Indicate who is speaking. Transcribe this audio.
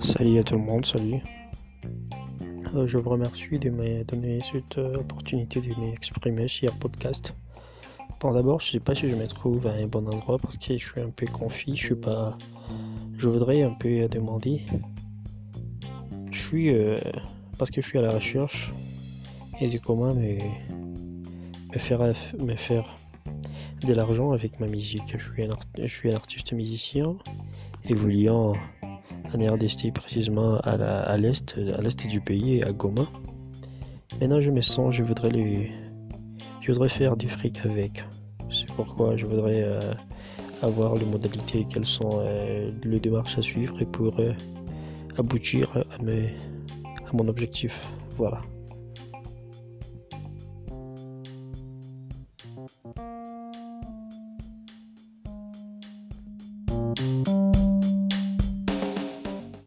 Speaker 1: Salut à tout le monde, salut. Euh, je vous remercie de me donner cette euh, opportunité de m'exprimer sur podcast. Bon d'abord, je sais pas si je me trouve à un bon endroit parce que je suis un peu confus, je suis pas. Je voudrais un peu demander. Je suis euh, parce que je suis à la recherche et de comment me, me faire me faire de l'argent avec ma musique. Je suis un, je suis un artiste musicien évoluant RDC précisément à l'est à l'est du pays à Goma. Maintenant je me sens, je voudrais lui, je voudrais faire du fric avec. C'est pourquoi je voudrais euh, avoir les modalités, quelles sont euh, les démarches à suivre et pour euh, aboutir à mon objectif. Voilà.